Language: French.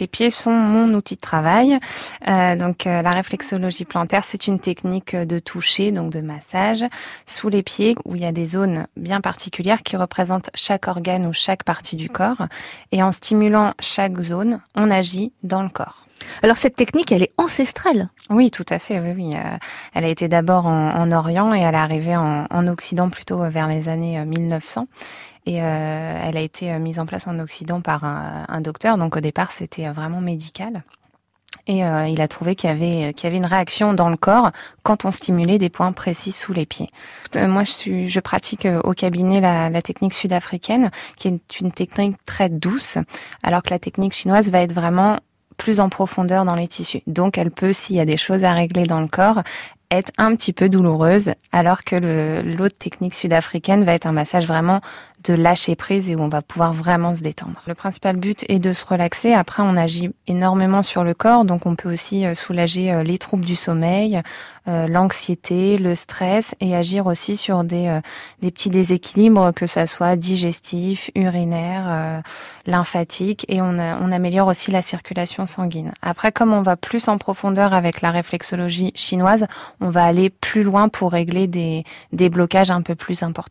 Les pieds sont mon outil de travail. Euh, donc euh, la réflexologie plantaire, c'est une technique de toucher, donc de massage sous les pieds où il y a des zones bien particulières qui représentent chaque organe ou chaque partie du corps. Et en stimulant chaque zone, on agit dans le corps. Alors cette technique, elle est ancestrale. Oui, tout à fait. Oui, oui. Euh, elle a été d'abord en, Orient et elle est arrivée en, en Occident plutôt vers les années 1900. Et euh, elle a été euh, mise en place en Occident par un, docteur. Donc au départ, c'était euh, vraiment médical. Et euh, il a trouvé qu'il y avait qu'il y avait une réaction dans le corps quand on stimulait des points précis sous les pieds. moi, je suis, je pratique au cabinet la technique sud-africaine, qui est une technique très douce, alors que la technique chinoise va être vraiment plus en profondeur dans les tissus. Donc, elle peut, s'il y a des choses à régler dans le corps, être un petit peu douloureuse, alors que l'autre technique sud-africaine va être un massage vraiment de lâcher prise et où on va pouvoir vraiment se détendre. Le principal but est de se relaxer. Après, on agit énormément sur le corps, donc on peut aussi euh, soulager euh, les troubles du sommeil, euh, l'anxiété, le stress et agir aussi sur des, des petits déséquilibres, que ça soit digestif, urinaire, lymphatique et on, on améliore aussi la circulation sanguine. Après, comme on va plus en profondeur avec la réflexologie chinoise, on va aller plus loin pour régler des, des blocages un peu plus importants.